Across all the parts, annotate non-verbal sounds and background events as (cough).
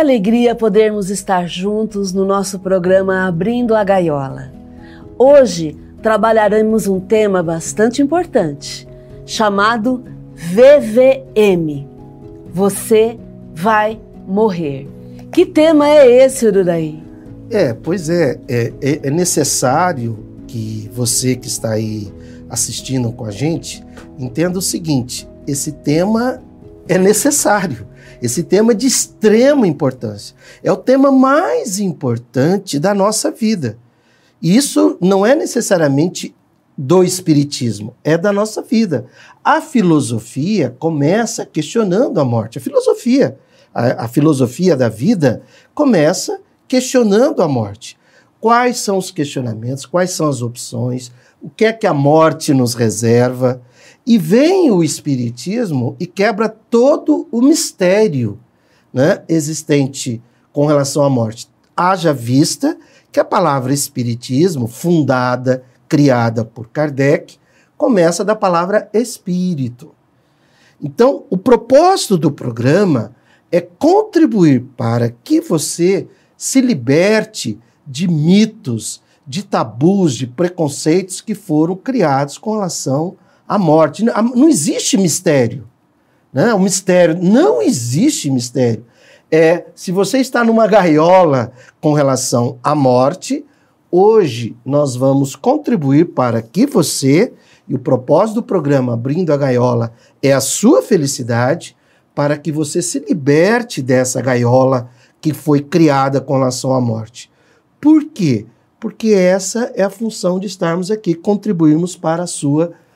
Alegria podermos estar juntos no nosso programa Abrindo a Gaiola. Hoje trabalharemos um tema bastante importante, chamado VVM. Você vai morrer. Que tema é esse, Ururaí? É, pois é, é, é, é necessário que você que está aí assistindo com a gente entenda o seguinte: esse tema é necessário. Esse tema é de extrema importância. É o tema mais importante da nossa vida. E isso não é necessariamente do Espiritismo, é da nossa vida. A filosofia começa questionando a morte. A filosofia, a, a filosofia da vida, começa questionando a morte. Quais são os questionamentos, quais são as opções, o que é que a morte nos reserva. E vem o Espiritismo e quebra todo o mistério né, existente com relação à morte. Haja vista que a palavra Espiritismo, fundada, criada por Kardec, começa da palavra espírito. Então, o propósito do programa é contribuir para que você se liberte de mitos, de tabus, de preconceitos que foram criados com relação à morte. Não existe mistério. Né? O mistério não existe mistério. É se você está numa gaiola com relação à morte, hoje nós vamos contribuir para que você e o propósito do programa Abrindo a Gaiola é a sua felicidade, para que você se liberte dessa gaiola que foi criada com relação à morte. Por quê? porque essa é a função de estarmos aqui, contribuirmos para a sua felicidade.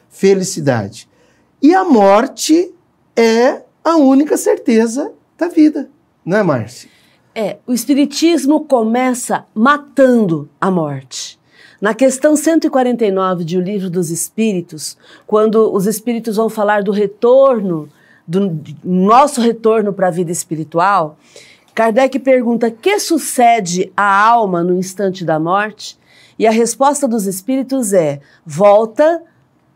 E a morte é a única certeza da vida, não é, Márcia? É, o Espiritismo começa matando a morte. Na questão 149 de O Livro dos Espíritos, quando os espíritos vão falar do retorno, do nosso retorno para a vida espiritual, Kardec pergunta: que sucede à alma no instante da morte? E a resposta dos espíritos é: volta,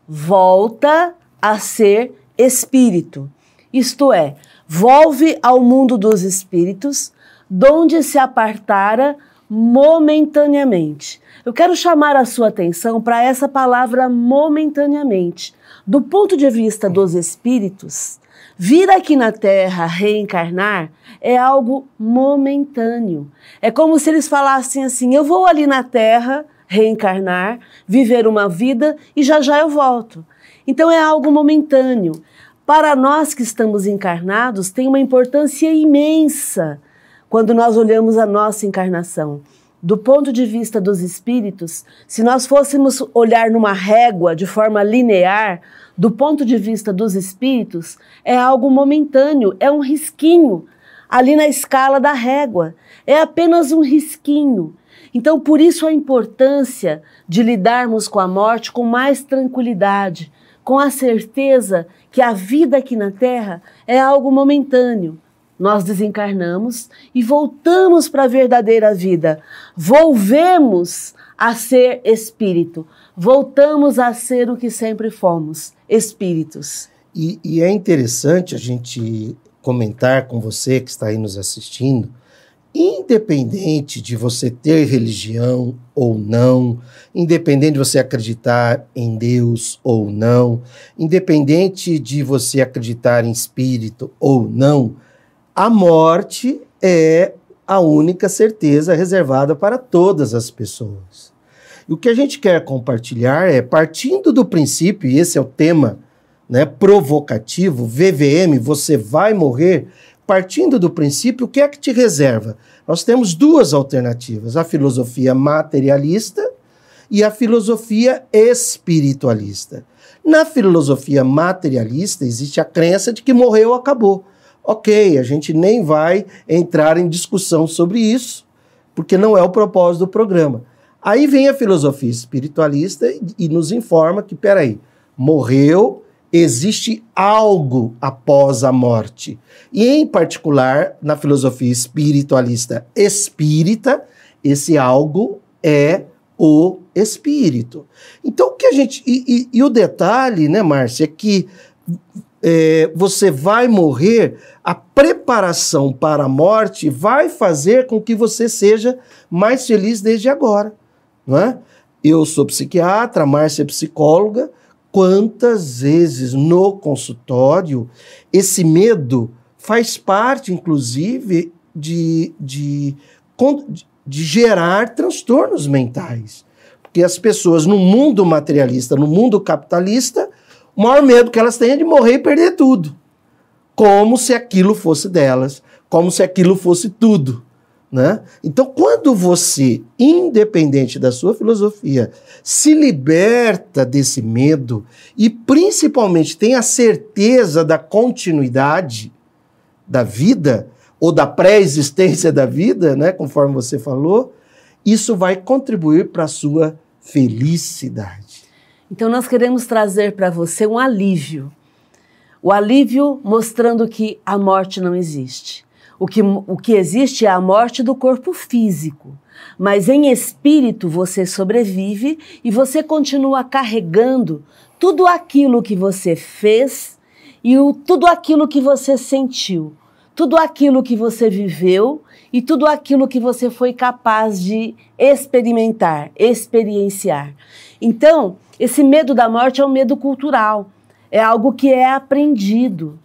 volta a ser espírito. Isto é, volve ao mundo dos espíritos, donde se apartara momentaneamente. Eu quero chamar a sua atenção para essa palavra momentaneamente. Do ponto de vista dos espíritos, Vir aqui na Terra reencarnar é algo momentâneo. É como se eles falassem assim: eu vou ali na Terra reencarnar, viver uma vida e já já eu volto. Então é algo momentâneo. Para nós que estamos encarnados, tem uma importância imensa quando nós olhamos a nossa encarnação. Do ponto de vista dos espíritos, se nós fôssemos olhar numa régua de forma linear, do ponto de vista dos espíritos, é algo momentâneo, é um risquinho ali na escala da régua. É apenas um risquinho. Então, por isso a importância de lidarmos com a morte com mais tranquilidade, com a certeza que a vida aqui na Terra é algo momentâneo. Nós desencarnamos e voltamos para a verdadeira vida. Volvemos a ser espírito. Voltamos a ser o que sempre fomos espíritos. E, e, é interessante a gente comentar com você que está aí nos assistindo, independente de você ter religião ou não, independente de você acreditar em Deus ou não, independente de você acreditar em espírito ou não, a morte é a única certeza reservada para todas as pessoas. E o que a gente quer compartilhar é, partindo do princípio, e esse é o tema né, provocativo, VVM, você vai morrer, partindo do princípio, o que é que te reserva? Nós temos duas alternativas: a filosofia materialista e a filosofia espiritualista. Na filosofia materialista, existe a crença de que morreu, acabou. Ok, a gente nem vai entrar em discussão sobre isso, porque não é o propósito do programa. Aí vem a filosofia espiritualista e nos informa que, peraí, morreu, existe algo após a morte. E, em particular, na filosofia espiritualista espírita, esse algo é o espírito. Então, o que a gente. E, e, e o detalhe, né, Márcia, é que é, você vai morrer, a preparação para a morte vai fazer com que você seja mais feliz desde agora. Não é? Eu sou psiquiatra, a Márcia é psicóloga. Quantas vezes no consultório esse medo faz parte, inclusive, de, de, de gerar transtornos mentais? Porque as pessoas no mundo materialista, no mundo capitalista, o maior medo que elas têm é de morrer e perder tudo. Como se aquilo fosse delas, como se aquilo fosse tudo. Né? Então, quando você, independente da sua filosofia, se liberta desse medo e principalmente tem a certeza da continuidade da vida, ou da pré-existência da vida, né, conforme você falou, isso vai contribuir para a sua felicidade. Então, nós queremos trazer para você um alívio. O alívio mostrando que a morte não existe. O que, o que existe é a morte do corpo físico. Mas em espírito você sobrevive e você continua carregando tudo aquilo que você fez e o, tudo aquilo que você sentiu, tudo aquilo que você viveu e tudo aquilo que você foi capaz de experimentar, experienciar. Então, esse medo da morte é um medo cultural, é algo que é aprendido.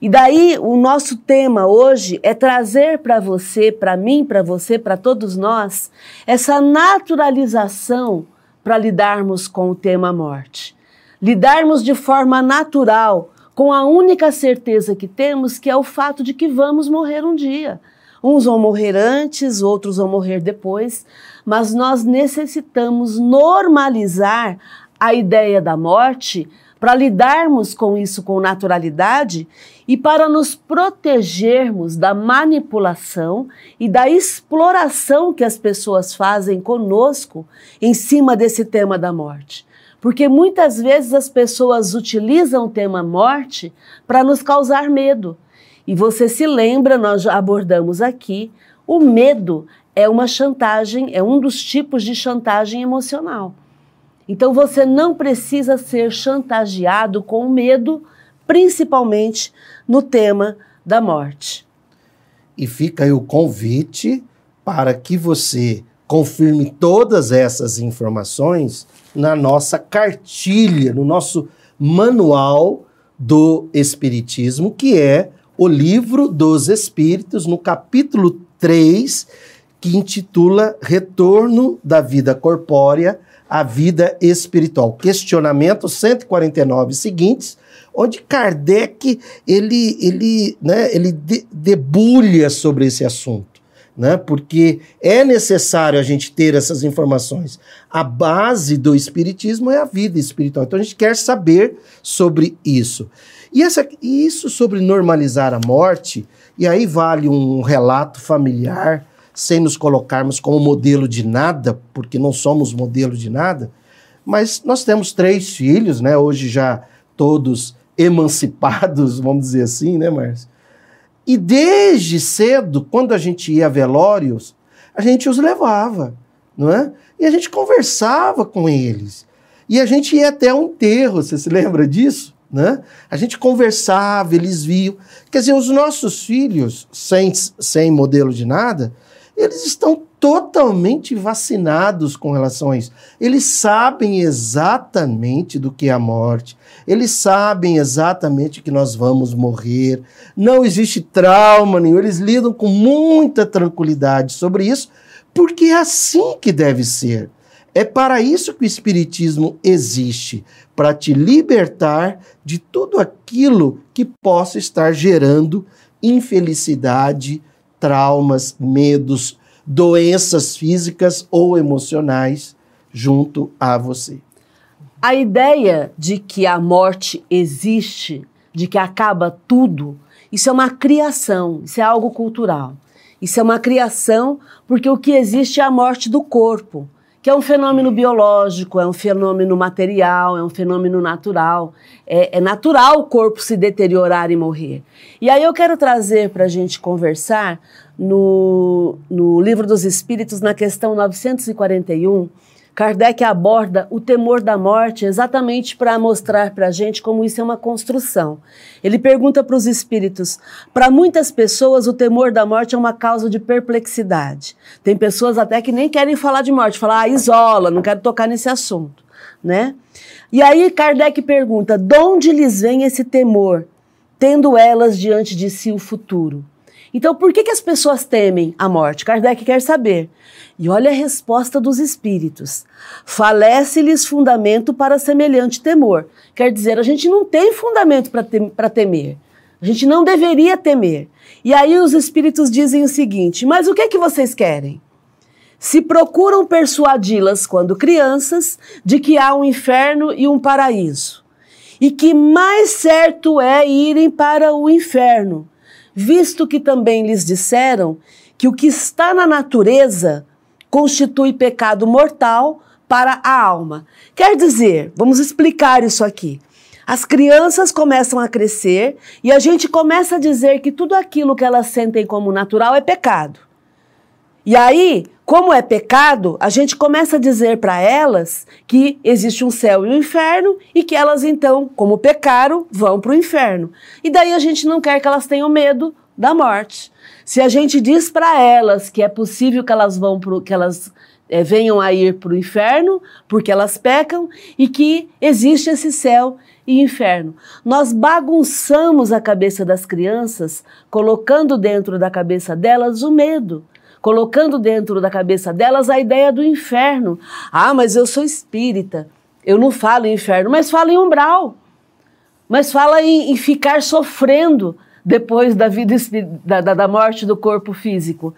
E daí o nosso tema hoje é trazer para você, para mim, para você, para todos nós, essa naturalização para lidarmos com o tema morte. Lidarmos de forma natural, com a única certeza que temos, que é o fato de que vamos morrer um dia. Uns vão morrer antes, outros vão morrer depois, mas nós necessitamos normalizar a ideia da morte, para lidarmos com isso com naturalidade e para nos protegermos da manipulação e da exploração que as pessoas fazem conosco em cima desse tema da morte. Porque muitas vezes as pessoas utilizam o tema morte para nos causar medo. E você se lembra, nós abordamos aqui, o medo é uma chantagem, é um dos tipos de chantagem emocional. Então você não precisa ser chantageado com medo, principalmente no tema da morte. E fica aí o convite para que você confirme todas essas informações na nossa cartilha, no nosso manual do Espiritismo, que é o Livro dos Espíritos, no capítulo 3, que intitula Retorno da Vida Corpórea a vida espiritual. Questionamento 149 seguintes, onde Kardec ele, ele, né, ele de, debulha sobre esse assunto. Né, porque é necessário a gente ter essas informações. A base do Espiritismo é a vida espiritual. Então a gente quer saber sobre isso. E essa, isso sobre normalizar a morte, e aí vale um relato familiar sem nos colocarmos como modelo de nada, porque não somos modelo de nada, mas nós temos três filhos, né? Hoje já todos emancipados, (laughs) vamos dizer assim, né, Márcio? E desde cedo, quando a gente ia a velórios, a gente os levava, não é? E a gente conversava com eles. E a gente ia até um enterro, você se lembra disso? Né? A gente conversava, eles viam. Quer dizer, os nossos filhos, sem, sem modelo de nada, eles estão totalmente vacinados com relação a isso. Eles sabem exatamente do que é a morte, eles sabem exatamente que nós vamos morrer, não existe trauma nenhum, eles lidam com muita tranquilidade sobre isso, porque é assim que deve ser. É para isso que o Espiritismo existe para te libertar de tudo aquilo que possa estar gerando infelicidade, traumas, medos, doenças físicas ou emocionais junto a você. A ideia de que a morte existe, de que acaba tudo, isso é uma criação, isso é algo cultural. Isso é uma criação porque o que existe é a morte do corpo que é um fenômeno biológico, é um fenômeno material, é um fenômeno natural. É, é natural o corpo se deteriorar e morrer. E aí eu quero trazer para a gente conversar no, no Livro dos Espíritos, na questão 941, Kardec aborda o temor da morte exatamente para mostrar para a gente como isso é uma construção. Ele pergunta para os espíritos: para muitas pessoas, o temor da morte é uma causa de perplexidade. Tem pessoas até que nem querem falar de morte, falar, ah, isola, não quero tocar nesse assunto, né? E aí Kardec pergunta: de onde lhes vem esse temor, tendo elas diante de si o futuro? Então, por que, que as pessoas temem a morte? Kardec quer saber. E olha a resposta dos espíritos. Falece-lhes fundamento para semelhante temor. Quer dizer, a gente não tem fundamento para temer. A gente não deveria temer. E aí os espíritos dizem o seguinte: mas o que que vocês querem? Se procuram persuadi-las, quando crianças, de que há um inferno e um paraíso, e que mais certo é irem para o inferno, visto que também lhes disseram que o que está na natureza constitui pecado mortal para a alma. Quer dizer, vamos explicar isso aqui. As crianças começam a crescer e a gente começa a dizer que tudo aquilo que elas sentem como natural é pecado. E aí, como é pecado, a gente começa a dizer para elas que existe um céu e um inferno e que elas então, como pecaram, vão para o inferno. E daí a gente não quer que elas tenham medo da morte. Se a gente diz para elas que é possível que elas vão pro, que elas é, venham a ir para o inferno porque elas pecam e que existe esse céu e inferno. Nós bagunçamos a cabeça das crianças, colocando dentro da cabeça delas o medo colocando dentro da cabeça delas a ideia do inferno. Ah, mas eu sou espírita, eu não falo em inferno, mas falo em umbral. Mas fala em, em ficar sofrendo depois da vida da, da morte do corpo físico.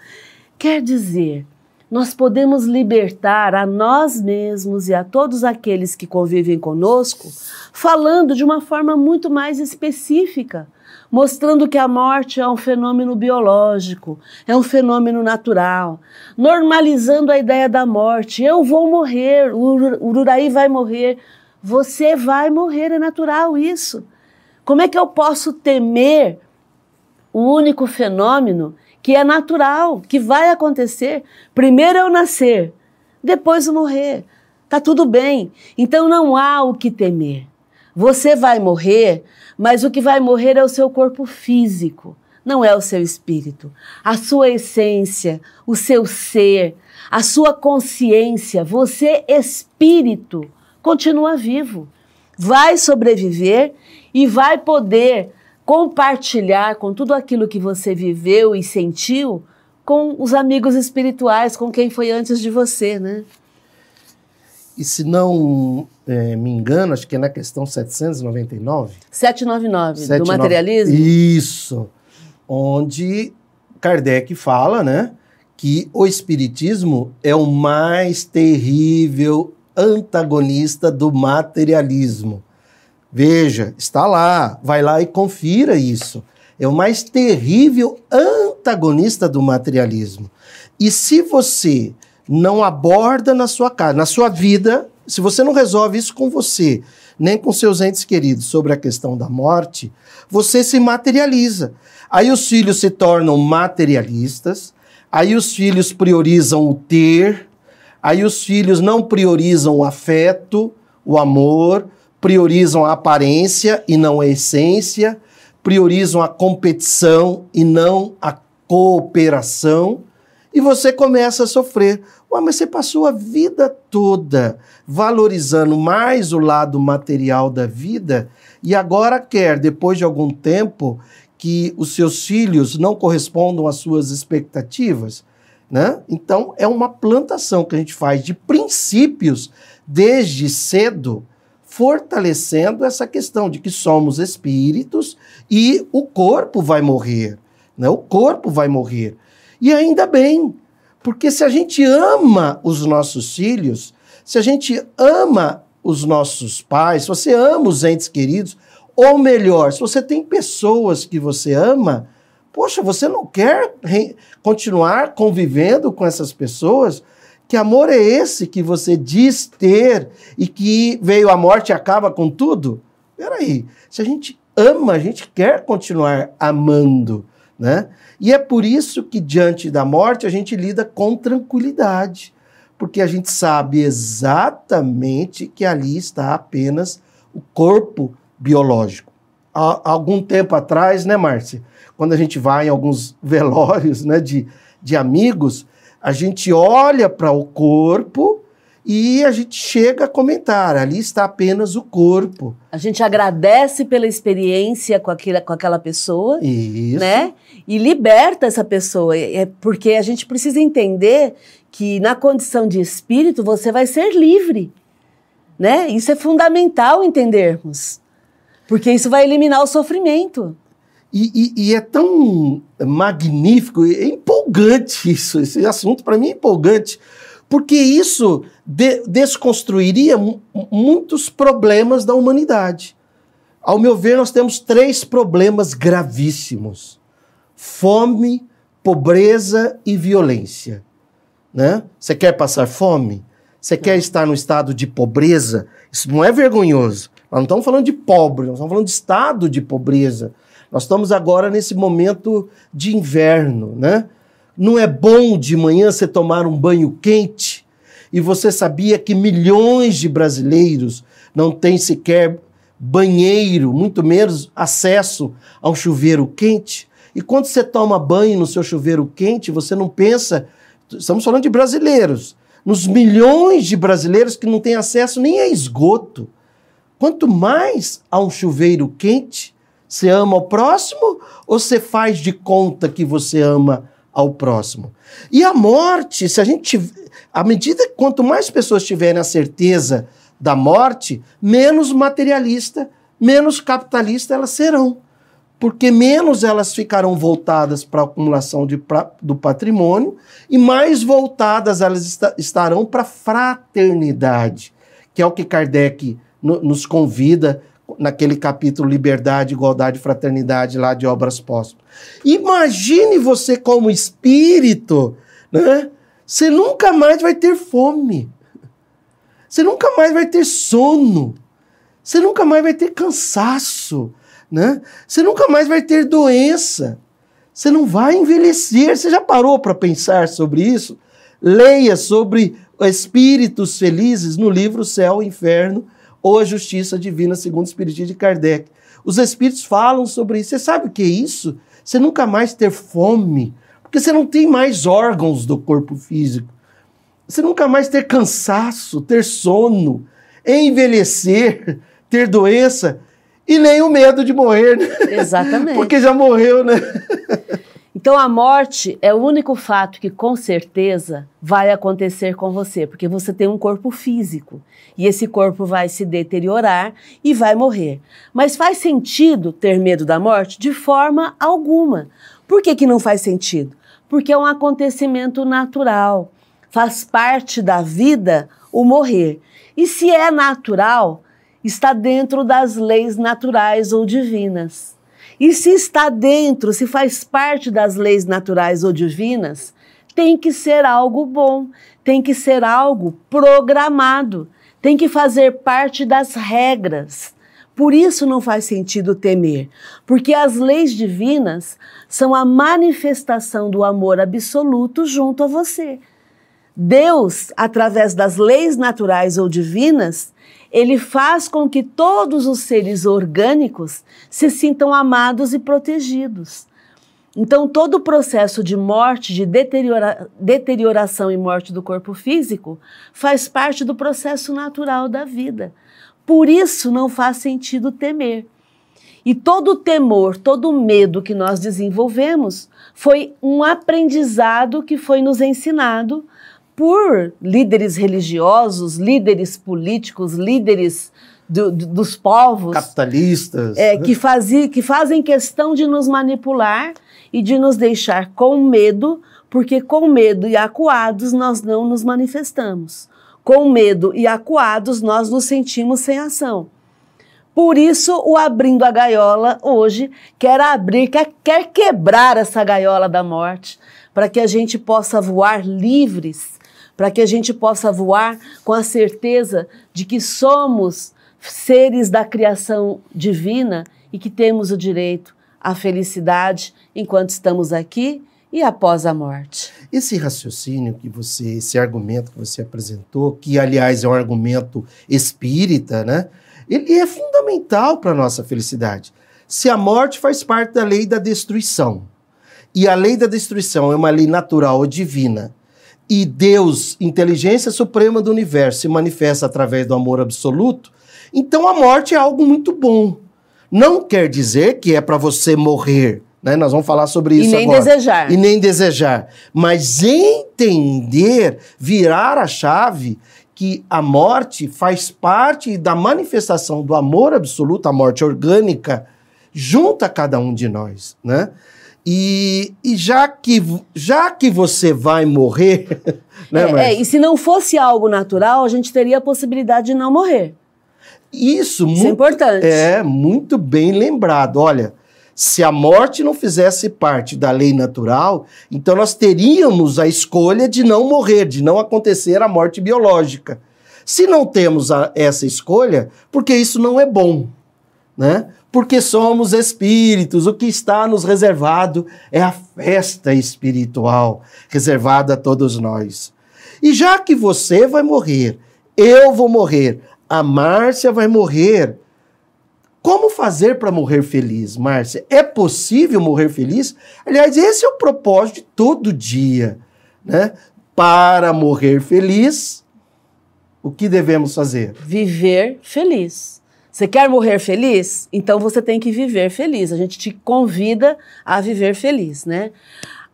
Quer dizer, nós podemos libertar a nós mesmos e a todos aqueles que convivem conosco, falando de uma forma muito mais específica mostrando que a morte é um fenômeno biológico, é um fenômeno natural, normalizando a ideia da morte. Eu vou morrer, o Ururaí vai morrer, você vai morrer, é natural isso. Como é que eu posso temer o único fenômeno que é natural, que vai acontecer? Primeiro eu nascer, depois eu morrer. Tá tudo bem. Então não há o que temer. Você vai morrer, mas o que vai morrer é o seu corpo físico, não é o seu espírito. A sua essência, o seu ser, a sua consciência, você, espírito, continua vivo. Vai sobreviver e vai poder compartilhar com tudo aquilo que você viveu e sentiu com os amigos espirituais, com quem foi antes de você, né? E se não é, me engano, acho que é na questão 799. 799, 799 do materialismo? Isso. Onde Kardec fala, né, que o espiritismo é o mais terrível antagonista do materialismo. Veja, está lá, vai lá e confira isso. É o mais terrível antagonista do materialismo. E se você não aborda na sua casa, na sua vida, se você não resolve isso com você, nem com seus entes queridos sobre a questão da morte, você se materializa. Aí os filhos se tornam materialistas, aí os filhos priorizam o ter, aí os filhos não priorizam o afeto, o amor, priorizam a aparência e não a essência, priorizam a competição e não a cooperação e você começa a sofrer. Ué, mas você passou a vida toda valorizando mais o lado material da vida e agora quer, depois de algum tempo, que os seus filhos não correspondam às suas expectativas. Né? Então, é uma plantação que a gente faz de princípios desde cedo, fortalecendo essa questão de que somos espíritos e o corpo vai morrer. Né? O corpo vai morrer. E ainda bem, porque se a gente ama os nossos filhos, se a gente ama os nossos pais, se você ama os entes queridos, ou melhor, se você tem pessoas que você ama, poxa, você não quer continuar convivendo com essas pessoas? Que amor é esse que você diz ter e que veio a morte e acaba com tudo? Peraí, se a gente ama, a gente quer continuar amando, né? E é por isso que, diante da morte, a gente lida com tranquilidade. porque a gente sabe exatamente que ali está apenas o corpo biológico. Há algum tempo atrás, né, Márcia? Quando a gente vai em alguns (laughs) velórios né, de, de amigos, a gente olha para o corpo e a gente chega a comentar, ali está apenas o corpo. A gente agradece pela experiência com, aquela, com aquela pessoa, Isso. né? E liberta essa pessoa, é porque a gente precisa entender que na condição de espírito você vai ser livre, né? Isso é fundamental entendermos, porque isso vai eliminar o sofrimento. E, e, e é tão magnífico, é empolgante isso, esse assunto para mim é empolgante, porque isso de, desconstruiria muitos problemas da humanidade. Ao meu ver, nós temos três problemas gravíssimos: fome, pobreza e violência. Né? Você quer passar fome? Você quer estar no estado de pobreza? Isso não é vergonhoso. Nós não estamos falando de pobre, nós estamos falando de estado de pobreza. Nós estamos agora nesse momento de inverno, né? Não é bom de manhã você tomar um banho quente e você sabia que milhões de brasileiros não têm sequer banheiro, muito menos acesso a um chuveiro quente? E quando você toma banho no seu chuveiro quente, você não pensa, estamos falando de brasileiros, nos milhões de brasileiros que não têm acesso nem a esgoto. Quanto mais a um chuveiro quente, você ama o próximo ou você faz de conta que você ama ao próximo. E a morte, se a gente. À medida que quanto mais pessoas tiverem a certeza da morte, menos materialista, menos capitalista elas serão. Porque menos elas ficarão voltadas para a acumulação de, pra, do patrimônio e mais voltadas elas est estarão para a fraternidade, que é o que Kardec no, nos convida naquele capítulo Liberdade, Igualdade e Fraternidade lá de Obras Póstumas. Imagine você como espírito, né? Você nunca mais vai ter fome. Você nunca mais vai ter sono. Você nunca mais vai ter cansaço, né? Você nunca mais vai ter doença. Você não vai envelhecer. Você já parou para pensar sobre isso? Leia sobre espíritos felizes no livro Céu e Inferno ou a justiça divina segundo o Espiritismo de Kardec. Os espíritos falam sobre isso. Você sabe o que é isso? Você nunca mais ter fome, porque você não tem mais órgãos do corpo físico. Você nunca mais ter cansaço, ter sono, envelhecer, (laughs) ter doença e nem o medo de morrer. Né? Exatamente. (laughs) porque já morreu, né? (laughs) Então a morte é o único fato que com certeza vai acontecer com você, porque você tem um corpo físico e esse corpo vai se deteriorar e vai morrer. Mas faz sentido ter medo da morte? De forma alguma. Por que, que não faz sentido? Porque é um acontecimento natural. Faz parte da vida o morrer. E se é natural, está dentro das leis naturais ou divinas. E se está dentro, se faz parte das leis naturais ou divinas, tem que ser algo bom, tem que ser algo programado, tem que fazer parte das regras. Por isso não faz sentido temer, porque as leis divinas são a manifestação do amor absoluto junto a você. Deus, através das leis naturais ou divinas, ele faz com que todos os seres orgânicos se sintam amados e protegidos. Então, todo o processo de morte, de deteriora, deterioração e morte do corpo físico, faz parte do processo natural da vida. Por isso, não faz sentido temer. E todo o temor, todo o medo que nós desenvolvemos foi um aprendizado que foi nos ensinado por líderes religiosos, líderes políticos, líderes do, do, dos povos. Capitalistas. É, que, fazia, que fazem questão de nos manipular e de nos deixar com medo, porque com medo e acuados nós não nos manifestamos. Com medo e acuados nós nos sentimos sem ação. Por isso, o Abrindo a Gaiola hoje quer abrir, quer, quer quebrar essa gaiola da morte, para que a gente possa voar livres para que a gente possa voar com a certeza de que somos seres da criação divina e que temos o direito à felicidade enquanto estamos aqui e após a morte. Esse raciocínio que você, esse argumento que você apresentou, que aliás é um argumento espírita, né? Ele é fundamental para a nossa felicidade. Se a morte faz parte da lei da destruição, e a lei da destruição é uma lei natural ou divina, e Deus, inteligência suprema do universo, se manifesta através do amor absoluto, então a morte é algo muito bom. Não quer dizer que é para você morrer né? Nós vamos falar sobre isso agora. E nem agora. desejar. E nem desejar. Mas entender, virar a chave que a morte faz parte da manifestação do amor absoluto, a morte orgânica, junto a cada um de nós, né? E, e já, que, já que você vai morrer. (laughs) né, é, é, e se não fosse algo natural, a gente teria a possibilidade de não morrer. Isso, Isso muito, é importante. É, muito bem lembrado. Olha, se a morte não fizesse parte da lei natural, então nós teríamos a escolha de não morrer, de não acontecer a morte biológica. Se não temos a, essa escolha, porque isso não é bom, né? Porque somos espíritos, o que está nos reservado é a festa espiritual reservada a todos nós. E já que você vai morrer, eu vou morrer, a Márcia vai morrer, como fazer para morrer feliz, Márcia? É possível morrer feliz? Aliás, esse é o propósito de todo dia, né? Para morrer feliz, o que devemos fazer? Viver feliz. Você quer morrer feliz? Então você tem que viver feliz. A gente te convida a viver feliz, né?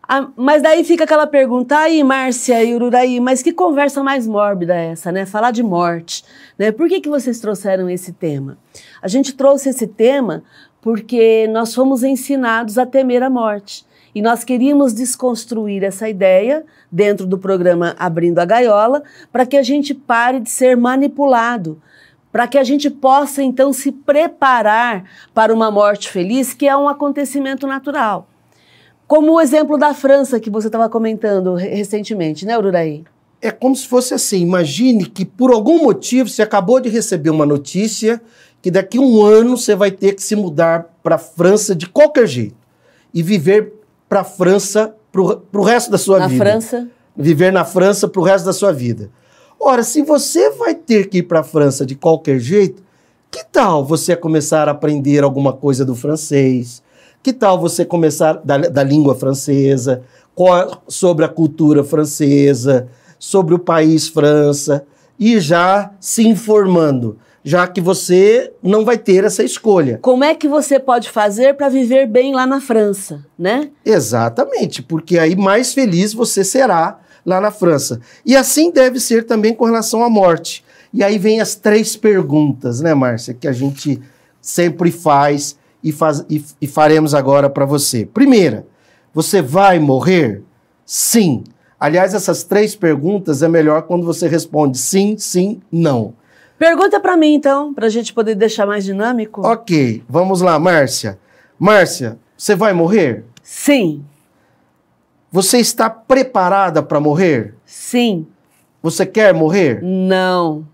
Ah, mas daí fica aquela pergunta, aí, Márcia e Ururaí, mas que conversa mais mórbida é essa, né? Falar de morte, né? Por que, que vocês trouxeram esse tema? A gente trouxe esse tema porque nós fomos ensinados a temer a morte. E nós queríamos desconstruir essa ideia dentro do programa Abrindo a Gaiola para que a gente pare de ser manipulado, para que a gente possa então se preparar para uma morte feliz, que é um acontecimento natural. Como o exemplo da França que você estava comentando recentemente, né, Ururaí? É como se fosse assim: imagine que por algum motivo você acabou de receber uma notícia que daqui a um ano você vai ter que se mudar para a França de qualquer jeito e viver para a França para o resto da sua na vida. Na França? Viver na França para o resto da sua vida. Ora, se você vai ter que ir para a França de qualquer jeito, que tal você começar a aprender alguma coisa do francês? Que tal você começar da, da língua francesa, qual, sobre a cultura francesa, sobre o país França, e já se informando, já que você não vai ter essa escolha. Como é que você pode fazer para viver bem lá na França, né? Exatamente, porque aí mais feliz você será lá na França. E assim deve ser também com relação à morte. E aí vem as três perguntas, né, Márcia, que a gente sempre faz e, faz, e, e faremos agora para você. Primeira, você vai morrer? Sim. Aliás, essas três perguntas é melhor quando você responde sim, sim, não. Pergunta para mim, então, para a gente poder deixar mais dinâmico. Ok, vamos lá, Márcia. Márcia, você vai morrer? Sim. Você está preparada para morrer? Sim. Você quer morrer? Não.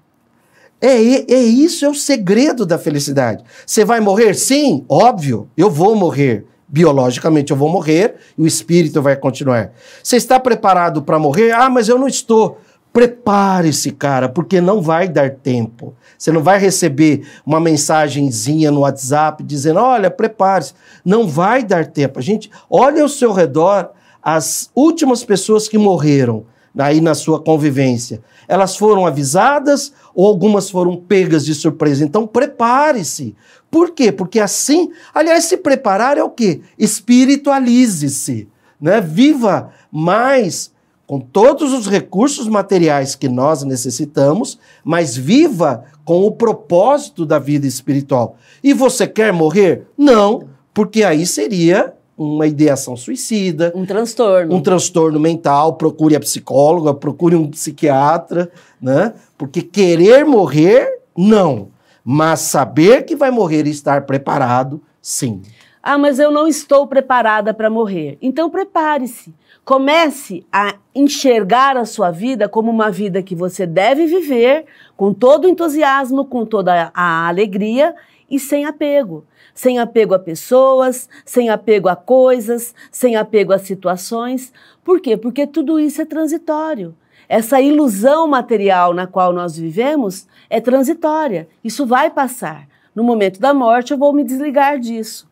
É, é isso, é o segredo da felicidade. Você vai morrer? Sim, óbvio, eu vou morrer. Biologicamente eu vou morrer e o espírito vai continuar. Você está preparado para morrer? Ah, mas eu não estou. Prepare-se, cara, porque não vai dar tempo. Você não vai receber uma mensagenzinha no WhatsApp dizendo: olha, prepare-se. Não vai dar tempo. A gente olha ao seu redor as últimas pessoas que morreram aí na sua convivência. Elas foram avisadas ou algumas foram pegas de surpresa. Então prepare-se. Por quê? Porque assim, aliás, se preparar é o quê? Espiritualize-se, né? Viva mais com todos os recursos materiais que nós necessitamos, mas viva com o propósito da vida espiritual. E você quer morrer? Não, porque aí seria uma ideação suicida. Um transtorno. Um transtorno mental, procure a psicóloga, procure um psiquiatra, né? Porque querer morrer, não. Mas saber que vai morrer e estar preparado, sim. Ah, mas eu não estou preparada para morrer. Então prepare-se. Comece a enxergar a sua vida como uma vida que você deve viver com todo o entusiasmo, com toda a alegria e sem apego. Sem apego a pessoas, sem apego a coisas, sem apego a situações. Por quê? Porque tudo isso é transitório. Essa ilusão material na qual nós vivemos é transitória. Isso vai passar. No momento da morte, eu vou me desligar disso.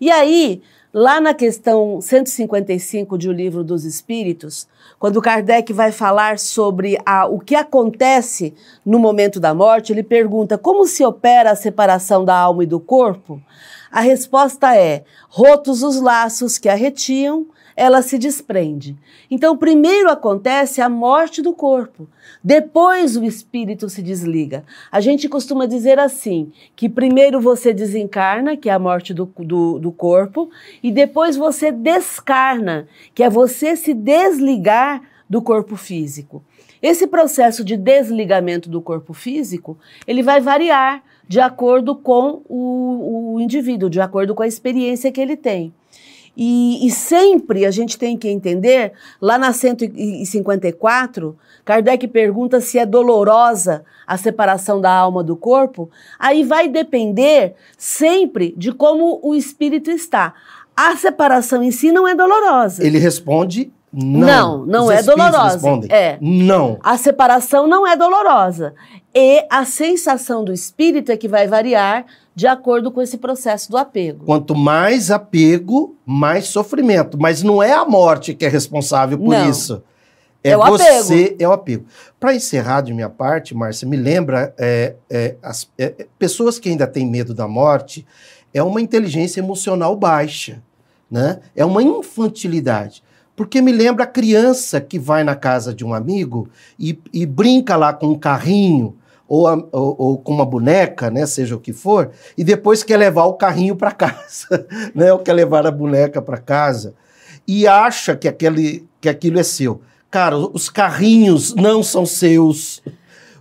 E aí, lá na questão 155 de O Livro dos Espíritos, quando Kardec vai falar sobre a, o que acontece no momento da morte, ele pergunta como se opera a separação da alma e do corpo. A resposta é: rotos os laços que a retiam, ela se desprende. Então, primeiro acontece a morte do corpo, depois o espírito se desliga. A gente costuma dizer assim: que primeiro você desencarna, que é a morte do, do, do corpo, e depois você descarna, que é você se desligar do corpo físico. Esse processo de desligamento do corpo físico, ele vai variar de acordo com o, o indivíduo, de acordo com a experiência que ele tem. E, e, sempre a gente tem que entender, lá na 154, Kardec pergunta se é dolorosa a separação da alma do corpo. Aí vai depender sempre de como o espírito está. A separação em si não é dolorosa. Ele responde não. Não, não é dolorosa. respondem, É. Não. A separação não é dolorosa. E a sensação do espírito é que vai variar de acordo com esse processo do apego. Quanto mais apego, mais sofrimento. Mas não é a morte que é responsável por Não. isso. É, É o você, é o apego. Para encerrar de minha parte, Márcia, me lembra é, é, as é, é, pessoas que ainda têm medo da morte, é uma inteligência emocional baixa, né? É uma infantilidade. Porque me lembra a criança que vai na casa de um amigo e, e brinca lá com um carrinho ou, a- ou- ou com uma boneca, né, seja o que for, e depois quer levar o carrinho para (laughs) casa, né, ou quer levar a boneca para casa e acha que, aquele, que aquilo é seu. Cara, os carrinhos não são seus,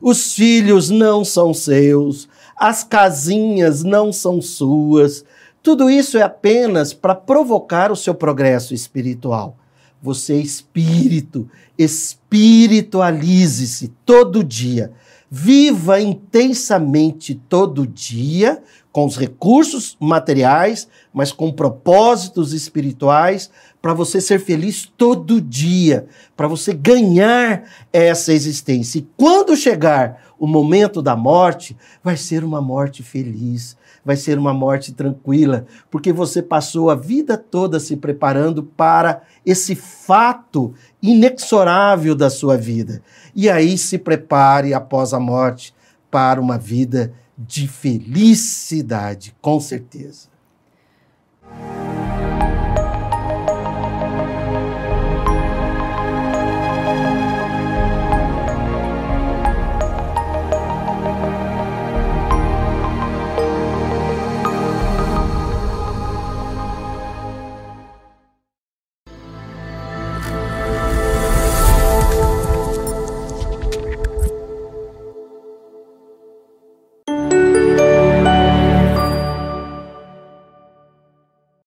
os filhos não são seus, as casinhas não são suas. Tudo isso é apenas para provocar o seu progresso espiritual. Você, espírito, espiritualize-se todo dia. Viva intensamente todo dia, com os recursos materiais, mas com propósitos espirituais, para você ser feliz todo dia, para você ganhar essa existência. E quando chegar o momento da morte, vai ser uma morte feliz, vai ser uma morte tranquila, porque você passou a vida toda se preparando para esse fato inexorável da sua vida. E aí se prepare após a morte para uma vida de felicidade, com certeza.